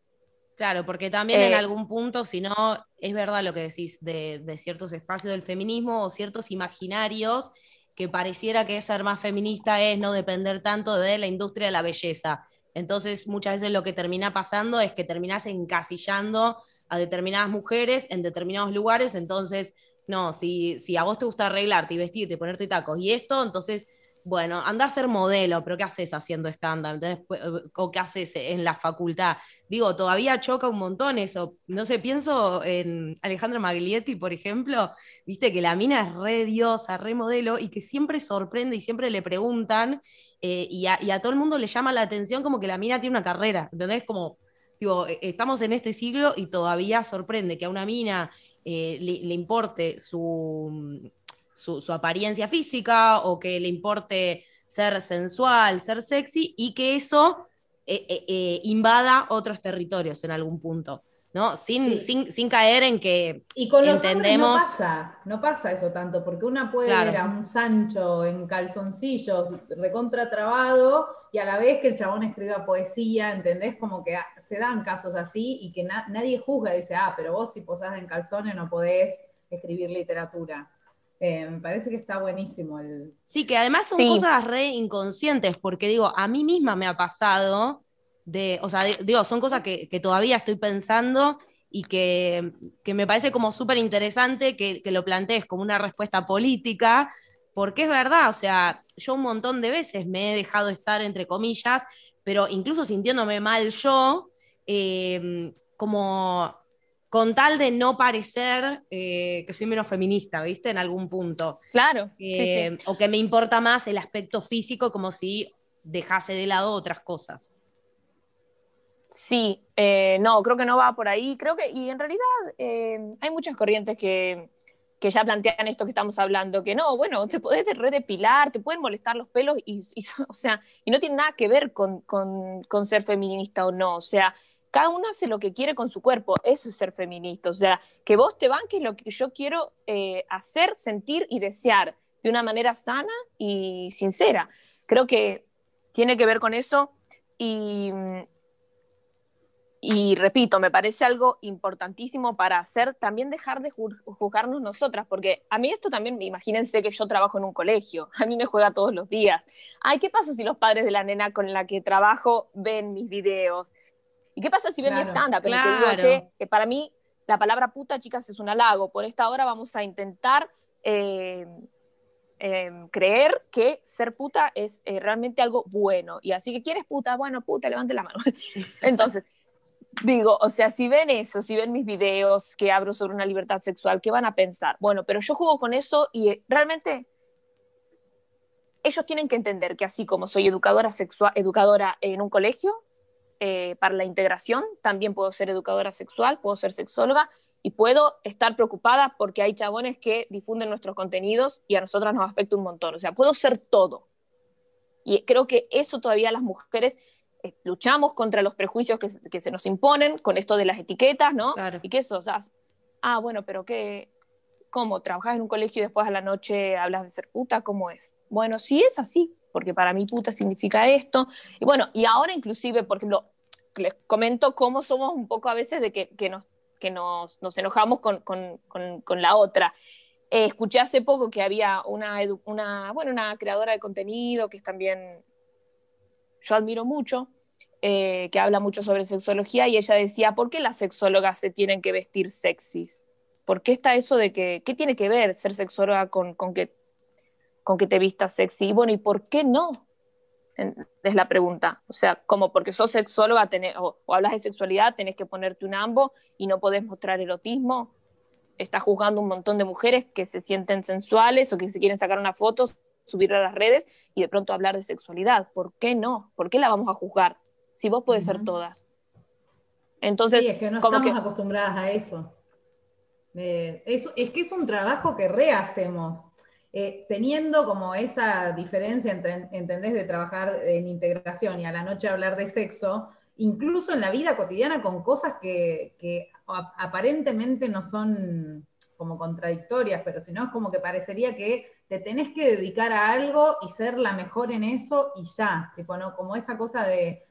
Claro, porque también en eh, algún punto, si no, es verdad lo que decís de, ciertos espacios del feminismo o ciertos imaginarios que pareciera que ser más feminista es no depender tanto de la industria de la belleza. Entonces, muchas veces lo que termina pasando es que terminás encasillando a determinadas mujeres en determinados lugares. Entonces, no, si, si a vos te gusta arreglarte y vestirte ponerte tacos y esto, entonces bueno, anda a ser modelo, pero ¿qué haces haciendo estándar? Pues, ¿O qué haces en la facultad? Digo, todavía choca un montón eso. No sé, pienso en Alejandro Maglietti, por ejemplo, viste que la mina es re diosa, re modelo, y que siempre sorprende y siempre le preguntan, eh, y, a, todo el mundo le llama la atención como que la mina tiene una carrera, ¿entendés? Como, digo, e, estamos en este siglo y todavía sorprende que a una mina eh, le importe su su, apariencia física o que le importe ser sensual, ser sexy y que eso eh, eh, eh, invada otros territorios en algún punto. ¿no? Sin, sin, sin, caer en que y con los entendemos... no pasa, no pasa eso tanto, porque una puede ver a un Sancho en calzoncillos recontra trabado y a la vez que el chabón escriba poesía, ¿entendés? Como que se dan casos así y que nadie juzga y dice, ah, pero vos si posás en calzones no podés escribir literatura. Eh, me parece que está buenísimo el... Sí, que además son cosas re inconscientes, porque digo, a mí misma me ha pasado de, o sea, digo, son cosas que, todavía estoy pensando y que, me parece como súper interesante que, lo plantees como una respuesta política, porque es verdad, o sea, yo un montón de veces me he dejado estar, entre comillas, pero incluso sintiéndome mal yo, eh, como con tal de no parecer eh, que soy menos feminista, ¿viste? En algún punto. Claro. O que me importa más el aspecto físico como si dejase de lado otras cosas. Sí, eh, no, creo que no va por ahí. Creo que, y en realidad eh, hay muchas corrientes que, ya plantean esto que estamos hablando, que no, bueno, te puedes redepilar, te pueden molestar los pelos, y, o sea, y no tiene nada que ver con, con ser feminista o no. O sea, cada uno hace lo que quiere con su cuerpo, eso es ser feminista, o sea, que vos te banques lo que yo quiero eh, hacer, sentir y desear de una manera sana y sincera. Creo que tiene que ver con eso y, y repito, me parece algo importantísimo para hacer, también dejar de juzgarnos nosotras, porque a mí esto también, imagínense que yo trabajo en un colegio, a mí me juega todos los días. Ay, ¿qué pasa si los padres de la nena con la que trabajo ven mis videos? ¿Y qué pasa si ven mi stand-up? digo, che, para mí la palabra puta, chicas, es un halago. Por esta hora vamos a intentar eh, em, creer que ser puta es eh, realmente algo bueno. Y así que, ¿quieres puta? Bueno, puta, levante la mano. Entonces, digo, o sea, si ven eso, si ven mis videos que abro sobre una libertad sexual, ¿qué van a pensar? Bueno, pero yo juego con eso y eh, realmente ellos tienen que entender que así como soy educadora sexual, educadora en un colegio, eh, para la integración, también puedo ser educadora sexual, puedo ser sexóloga y puedo estar preocupada porque hay chabones que difunden nuestros contenidos y a nosotras nos afecta un montón. O sea, puedo ser todo. Y creo que eso todavía las mujeres eh, luchamos contra los prejuicios que, que, se nos imponen con esto de las etiquetas, ¿no? Y que eso, o sea, ah, bueno, pero ¿qué? ¿Cómo? ¿Trabajas en un colegio y después a la noche hablas de ser puta? ¿Cómo es? Bueno, sí es así, porque para mí puta significa esto. Y bueno, y ahora inclusive, por ejemplo, les comento cómo somos un poco a veces de que, que nos, que nos, nos enojamos con, con, con, la otra. Eh, escuché hace poco que había una, una, bueno, una creadora de contenido que es también, yo admiro mucho, eh, que habla mucho sobre sexología y ella decía, ¿por qué las sexólogas se tienen que vestir sexys? ¿Por qué está eso de que, qué tiene que ver ser sexóloga con, con que, con que te vistas sexy? Y bueno, ¿y por qué no? Es la pregunta. O sea, como porque sos sexóloga o, hablas de sexualidad, tenés que ponerte un ambo y no podés mostrar erotismo. Estás juzgando un montón de mujeres que se sienten sensuales o que se quieren sacar una foto, subirla a las redes y de pronto hablar de sexualidad. ¿Por qué no? ¿Por qué la vamos a juzgar? Si vos podés ser todas. Entonces, sí, es que no estamos acostumbradas a eso. Eh, eso. Es que es un trabajo que rehacemos. Eh, teniendo como esa diferencia entre, ¿entendés?, de trabajar en integración y a la noche hablar de sexo, incluso en la vida cotidiana con cosas que, aparentemente no son como contradictorias, pero si no es como que parecería que te tenés que dedicar a algo y ser la mejor en eso y ya, como esa cosa de,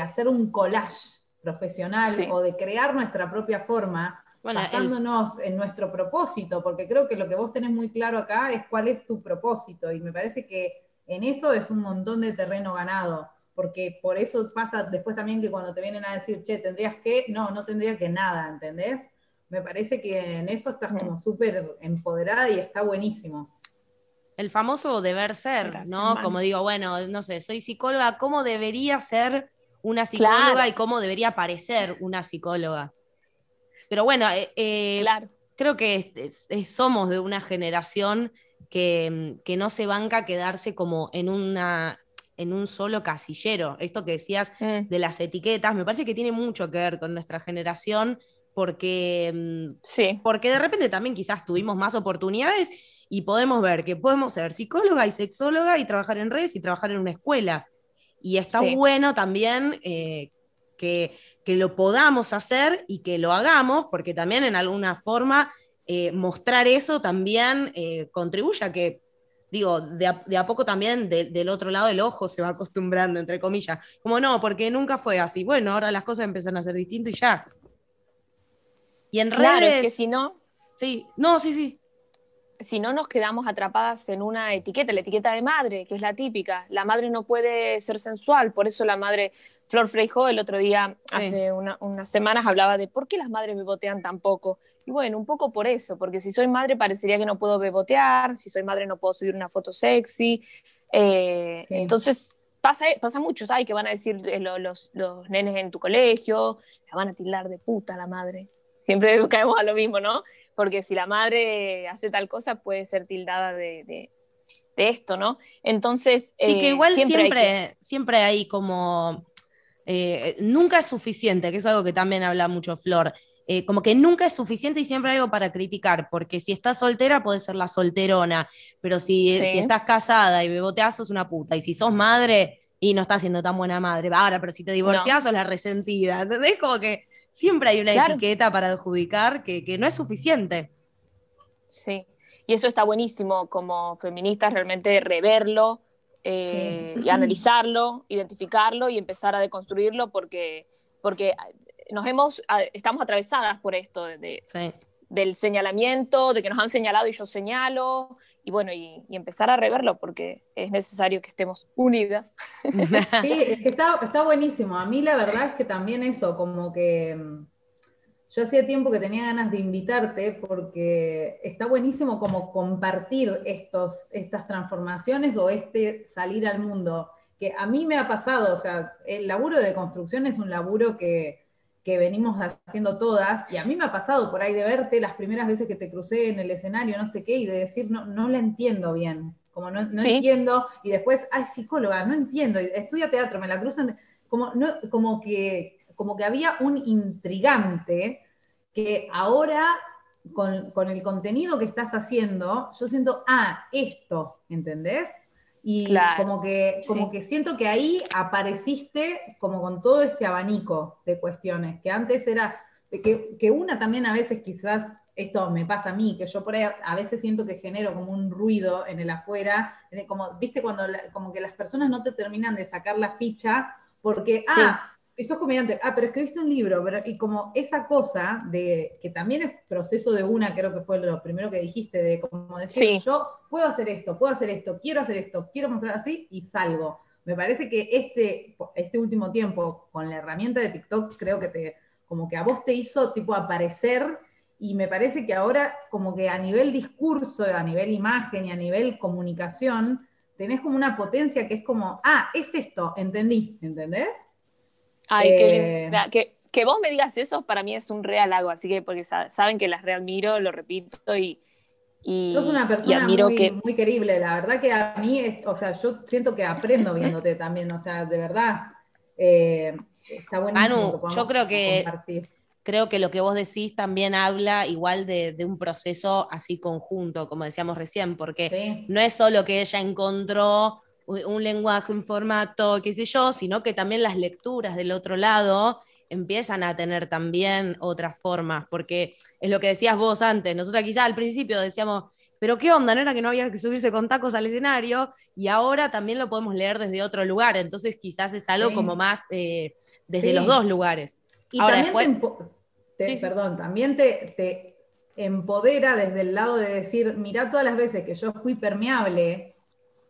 hacer un collage profesional o de crear nuestra propia forma, basándonos en nuestro propósito, porque creo que lo que vos tenés muy claro acá es cuál es tu propósito, y me parece que en eso es un montón de terreno ganado, porque por eso pasa después también que cuando te vienen a decir, che, tendrías que, no, no tendría que nada, ¿entendés? Me parece que en eso estás como súper empoderada y está buenísimo. El famoso deber ser, ¿no? Como digo, bueno, no sé, soy psicóloga, ¿cómo debería ser una psicóloga y cómo debería parecer una psicóloga? Pero bueno, eh, eh, creo que somos de una generación que, no se banca quedarse como en una en un solo casillero. Esto que decías mm. de las etiquetas, me parece que tiene mucho que ver con nuestra generación, porque, mm, sí. porque de repente también quizás tuvimos más oportunidades y podemos ver que podemos ser psicóloga y sexóloga y trabajar en redes y trabajar en una escuela. Y está bueno también eh, que, que lo podamos hacer y que lo hagamos, porque también en alguna forma eh, mostrar eso también eh, contribuye a que, digo, de a, poco también del otro lado del ojo se va acostumbrando, entre comillas. Como no, porque nunca fue así. Bueno, ahora las cosas empiezan a ser distintas y ya. Y en claro, redes... es que si no... Sí, no, sí, sí. Si no nos quedamos atrapadas en una etiqueta, la etiqueta de madre, que es la típica. La madre no puede ser sensual, por eso la madre Flor Freijo el otro día, hace unas semanas, hablaba de por qué las madres bebotean tan poco. Y bueno, un poco por eso, porque si soy madre parecería que no puedo bebotear, si soy madre no puedo subir una foto sexy. Eh, entonces, pasa, pasa mucho, ¿sabes? Que van a decir eh, los, los, nenes en tu colegio, la van a tildar de puta la madre. Siempre caemos a lo mismo, ¿no? Porque si la madre hace tal cosa, puede ser tildada de, de, esto, ¿no? Entonces. Sí, que eh, igual siempre, siempre, siempre hay como. Nunca es suficiente, que es algo que también habla mucho Flor. Eh, como que nunca es suficiente y siempre hay algo para criticar, porque si estás soltera puedes ser la solterona, pero si, si estás casada y beboteas sos una puta, y si sos madre y no estás siendo tan buena madre, ahora, pero si te divorcias sos la resentida, ¿entendés? Como que siempre hay una etiqueta para adjudicar que, que no es suficiente. Sí, y eso está buenísimo como feministas realmente reverlo, eh, y analizarlo, identificarlo y empezar a deconstruirlo porque, porque nos hemos, estamos atravesadas por esto de, del señalamiento, de que nos han señalado y yo señalo, y bueno, y, empezar a reverlo porque es necesario que estemos unidas. Sí, es que está, está buenísimo. A mí la verdad es que también eso, como que mm, yo hacía tiempo que tenía ganas de invitarte porque está buenísimo como compartir estos, estas transformaciones o este salir al mundo, que a mí me ha pasado, o sea, el laburo de construcción es un laburo que que venimos haciendo todas, y a mí me ha pasado por ahí de verte las primeras veces que te crucé en el escenario, no sé qué, y de decir, no, no la entiendo bien, como no, no entiendo, y después, ay, psicóloga, no entiendo, estudia teatro, me la cruzan, como, no, como, que, como que había un intrigante que ahora con, con el contenido que estás haciendo, yo siento, ah, esto, ¿entendés? Y como, que, como que siento que ahí apareciste como con todo este abanico de cuestiones, que antes era, que, que, una también a veces quizás, esto me pasa a mí, que yo por ahí a veces siento que genero como un ruido en el afuera, como, viste, cuando como que las personas no te terminan de sacar la ficha porque, ah, y sos comediante, ah, pero escribiste un libro, y como esa cosa de, que también es proceso de una, creo que fue lo primero que dijiste, de como decir, yo puedo hacer esto, puedo hacer esto, quiero hacer esto, quiero mostrar así, y salgo. Me parece que este, este último tiempo, con la herramienta de TikTok, creo que te, como que a vos te hizo tipo aparecer, y me parece que ahora, como que a nivel discurso, a nivel imagen y a nivel comunicación, tenés como una potencia que es como, ah, es esto, entendí, ¿entendés? Ay, qué eh, Que, que, vos me digas eso para mí es un real algo, así que porque saben que las readmiro, lo repito y. y Sos una persona muy, querible, la verdad que a mí, o sea, yo siento que aprendo viéndote también, o sea, de verdad. Eh, está buenísimo. Manu, yo creo que. Creo que lo que vos decís también habla igual de, de un proceso así conjunto, como decíamos recién, porque no es solo que ella encontró un lenguaje, un formato, qué sé yo, sino que también las lecturas del otro lado empiezan a tener también otras formas, porque es lo que decías vos antes, nosotros quizás al principio decíamos, pero qué onda, no era que no había que subirse con tacos al escenario, y ahora también lo podemos leer desde otro lugar, entonces quizás es algo como más eh, desde los dos lugares. Y también te, perdón, también te, te empodera desde el lado de decir, mira todas las veces que yo fui permeable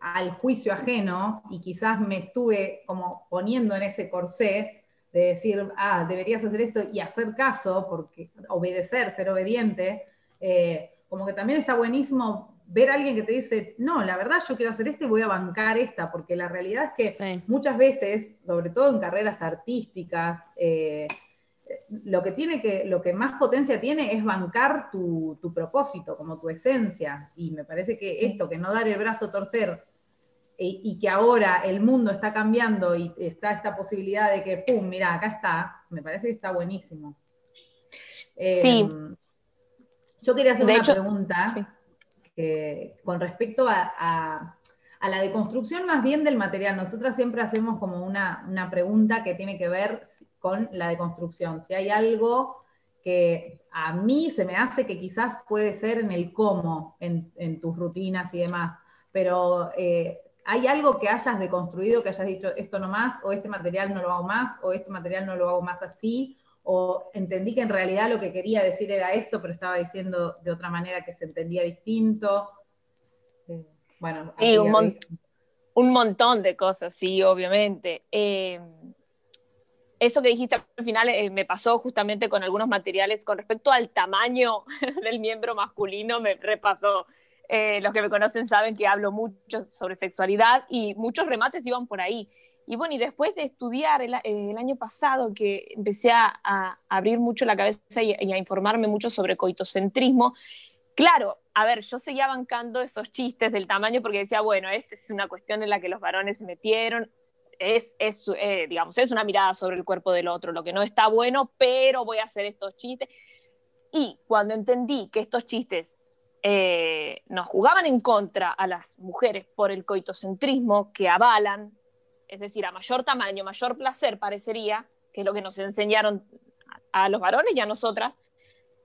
al juicio ajeno y quizás me estuve como poniendo en ese corsé de decir, ah, deberías hacer esto y hacer caso, porque obedecer, ser obediente, eh, como que también está buenísimo ver a alguien que te dice, no, la verdad yo quiero hacer esto y voy a bancar esta, porque la realidad es que muchas veces, sobre todo en carreras artísticas, eh, lo que tiene que, lo que más potencia tiene es bancar tu, tu, propósito, como tu esencia. Y me parece que esto, que no dar el brazo a torcer, y que ahora el mundo está cambiando y está esta posibilidad de que, pum, mira, acá está, me parece que está buenísimo. sí. Em, yo quería hacer una pregunta con respecto a, a la deconstrucción más bien del material. Nosotras siempre hacemos como una, pregunta que tiene que ver con la deconstrucción. Si hay algo que a mí se me hace que quizás puede ser en el cómo, en, tus rutinas y demás, pero eh, ¿hay algo que hayas deconstruido, que hayas dicho esto no más, o este material no lo hago más, o este material no lo hago más así, o entendí que en realidad lo que quería decir era esto, pero estaba diciendo de otra manera que se entendía distinto? Eh, bueno, un, montón de cosas, sí, obviamente. Eh, eso que dijiste al final eh, me pasó justamente con algunos materiales con respecto al tamaño del miembro masculino, me repasó. Eh, los que me conocen saben que hablo mucho sobre sexualidad y muchos remates iban por ahí. Y bueno, y después de estudiar el, año pasado, que empecé a, abrir mucho la cabeza y, y, a informarme mucho sobre coitocentrismo, claro, a ver, yo seguía bancando esos chistes del tamaño porque decía, bueno, esta es una cuestión en la que los varones se metieron, es, es eh, digamos, es una mirada sobre el cuerpo del otro, lo que no está bueno, pero voy a hacer estos chistes. Y cuando entendí que estos chistes eh, nos jugaban en contra a las mujeres por el coitocentrismo que avalan, es decir, a mayor tamaño, mayor placer parecería, que es lo que nos enseñaron a los varones y a nosotras,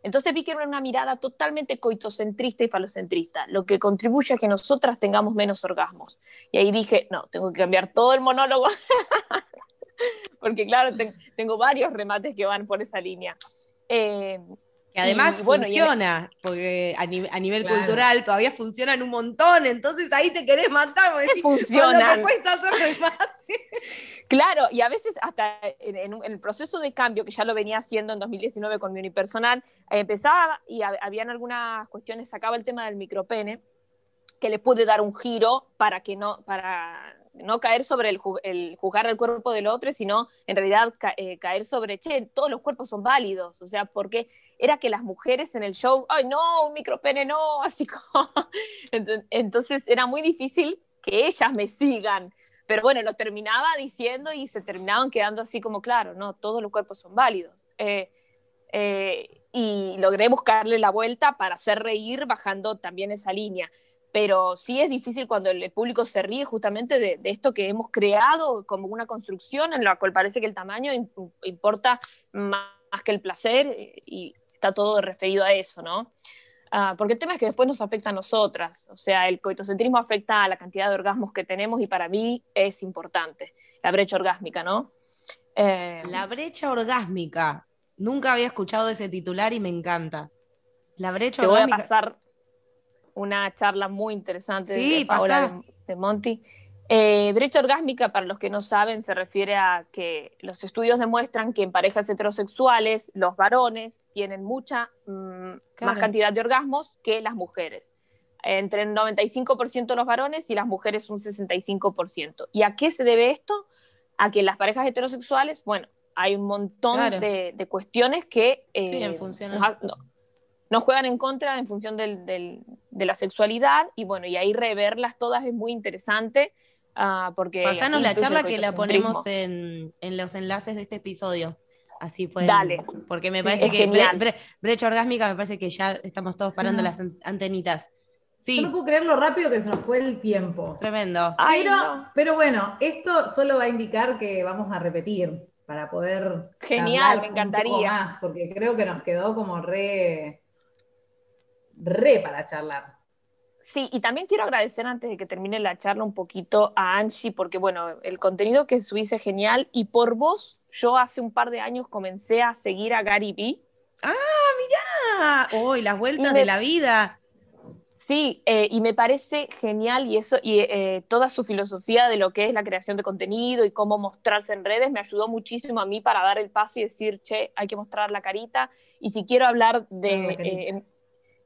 entonces vi que era una mirada totalmente coitocentrista y falocentrista, lo que contribuye a que nosotras tengamos menos orgasmos. Y ahí dije, no, tengo que cambiar todo el monólogo, porque claro, tengo varios remates que van por esa línea. Eh, que además funciona, porque a, nivel cultural todavía funcionan un montón, entonces ahí te querés matar, porque funciona. Claro, y a veces hasta en, el proceso de cambio, que ya lo venía haciendo en 2019 con mi unipersonal, eh, empezaba y habían algunas cuestiones, sacaba el tema del micropene, que le pude dar un giro para que no, para no caer sobre el, juzgar el cuerpo del otro, sino en realidad eh, caer sobre, che, todos los cuerpos son válidos, o sea, porque era que las mujeres en el show, ay, no, un micropene no, así como... Entonces era muy difícil que ellas me sigan, pero bueno, lo terminaba diciendo y se terminaban quedando así como, claro, no, todos los cuerpos son válidos. Eh, eh, y logré buscarle la vuelta para hacer reír bajando también esa línea pero sí es difícil cuando el público se ríe justamente de, esto que hemos creado como una construcción en la cual parece que el tamaño importa más, que el placer eh, y está todo referido a eso, ¿no? Ah, porque el tema es que después nos afecta a nosotras, o sea, el coitocentrismo afecta a la cantidad de orgasmos que tenemos y para mí es importante, la brecha orgásmica, ¿no? Eh, la brecha orgásmica, nunca había escuchado ese titular y me encanta. La brecha Te orgásmica. Voy a pasar una charla muy interesante de Paola de, Monti. Eh, brecha orgásmica, para los que no saben, se refiere a que los estudios demuestran que en parejas heterosexuales los varones tienen mucha mm, más cantidad de orgasmos que las mujeres. Entre el 95% los varones y las mujeres un 65%. ¿Y a qué se debe esto? A que en las parejas heterosexuales, bueno, hay un montón de, cuestiones que eh, nos juegan en contra en función de la sexualidad y bueno, y ahí reverlas todas es muy interesante. Porque Pasanos la charla que la ponemos en, los enlaces de este episodio. Así pueden. Dale. Porque me parece que brecha orgásmica, me parece que ya estamos todos parando las antenitas. Sí. Yo no puedo creer lo rápido que se nos fue el tiempo. Tremendo. Pero, pero bueno, esto solo va a indicar que vamos a repetir para poder. Genial, me encantaría. más, porque creo que nos quedó como re re para charlar. Sí, y también quiero agradecer antes de que termine la charla un poquito a Angie, porque bueno, el contenido que subiste es genial y por vos, yo hace un par de años comencé a seguir a Gary Vee. ¡Ah, mirá! ¡Uy, las vueltas de la vida! Sí, eh, y me parece genial y eso y eh, toda su filosofía de lo que es la creación de contenido y cómo mostrarse en redes me ayudó muchísimo a mí para dar el paso y decir, che, hay que mostrar la carita y si quiero hablar de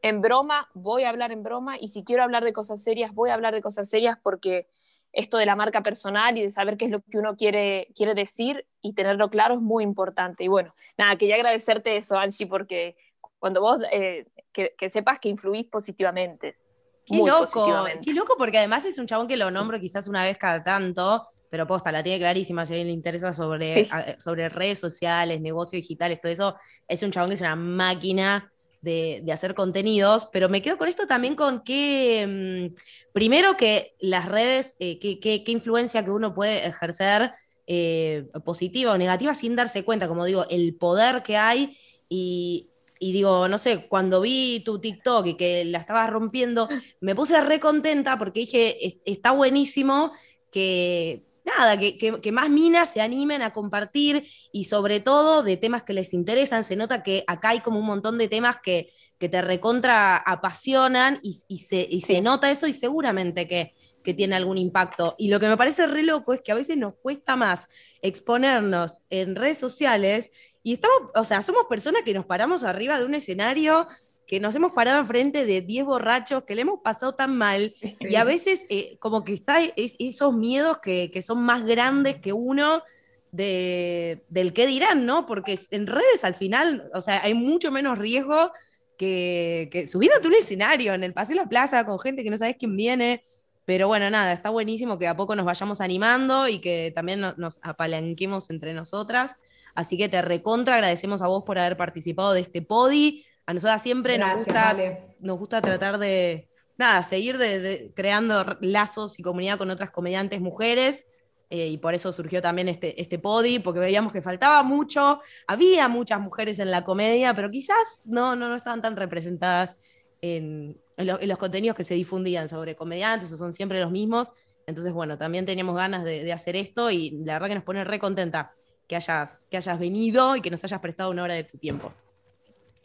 en broma, voy a hablar en broma y si quiero hablar de cosas serias, voy a hablar de cosas serias porque esto de la marca personal y de saber qué es lo que uno quiere, quiere decir y tenerlo claro es muy importante. Y bueno, nada, quería agradecerte eso, Angie, porque cuando vos, eh, que, sepas que influís positivamente. Qué loco, qué loco, porque además es un chabón que lo nombro quizás una vez cada tanto, pero posta, la tiene clarísima, si a alguien le interesa sobre, sobre redes sociales, negocios digitales, todo eso, es un chabón que es una máquina de, hacer contenidos, pero me quedo con esto también con que, mm, primero que las redes, eh, qué influencia que uno puede ejercer eh, positiva o negativa sin darse cuenta, como digo, el poder que hay. Y, digo, no sé, cuando vi tu TikTok y que la estabas rompiendo, me puse re contenta porque dije, está buenísimo que nada, que, más minas se animen a compartir y sobre todo de temas que les interesan. Se nota que acá hay como un montón de temas que, que te recontra apasionan y, se, se, nota eso y seguramente que, que, tiene algún impacto. Y lo que me parece re loco es que a veces nos cuesta más exponernos en redes sociales y estamos, o sea, somos personas que nos paramos arriba de un escenario que nos hemos parado enfrente de 10 borrachos, que le hemos pasado tan mal, y a veces eh, como que está esos miedos que, son más grandes que uno de, del qué dirán, ¿no? Porque en redes al final, o sea, hay mucho menos riesgo que, que subiéndote un escenario en el Paseo de la Plaza con gente que no sabes quién viene. Pero bueno, nada, está buenísimo que a poco nos vayamos animando y que también nos apalanquemos entre nosotras. Así que te recontra agradecemos a vos por haber participado de este podi. A nosotras siempre nos, gusta, nos gusta tratar de, nada, seguir de, creando lazos y comunidad con otras comediantes mujeres. Eh, y por eso surgió también este, este podi, porque veíamos que faltaba mucho, había muchas mujeres en la comedia, pero quizás no, no, no estaban tan representadas en, los contenidos que se difundían sobre comediantes, o son siempre los mismos. Entonces, bueno, también teníamos ganas de, de, hacer esto y la verdad que nos pone re contenta que hayas, que hayas venido y que nos hayas prestado una hora de tu tiempo.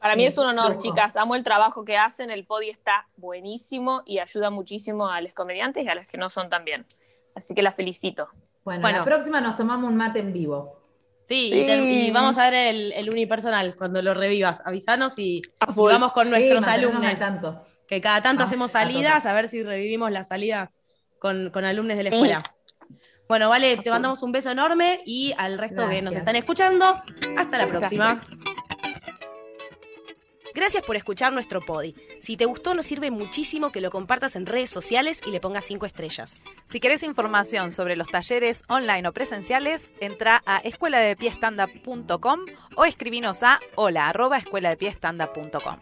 Para mí es un honor, chicas. Amo el trabajo que hacen. El podi está buenísimo y ayuda muchísimo a los comediantes y a los que no son también. Así que la felicito. Bueno, la próxima nos tomamos un mate en vivo. Sí, Y, vamos a ver el, unipersonal cuando lo revivas. Avisanos y, vamos con nuestros alumnos. Que cada tanto ah, hacemos salidas, a ver si revivimos las salidas con, con alumnos de la escuela. Bueno, vale, te mandamos un beso enorme y al resto que nos están escuchando, hasta la próxima. Gracias por escuchar nuestro podi. Si te gustó, nos sirve muchísimo que lo compartas en redes sociales y le pongas cinco estrellas. Si querés información sobre los talleres online o presenciales, entra a escueladepiestanda.com o escribinos a hola arroba escueladepiestanda.com.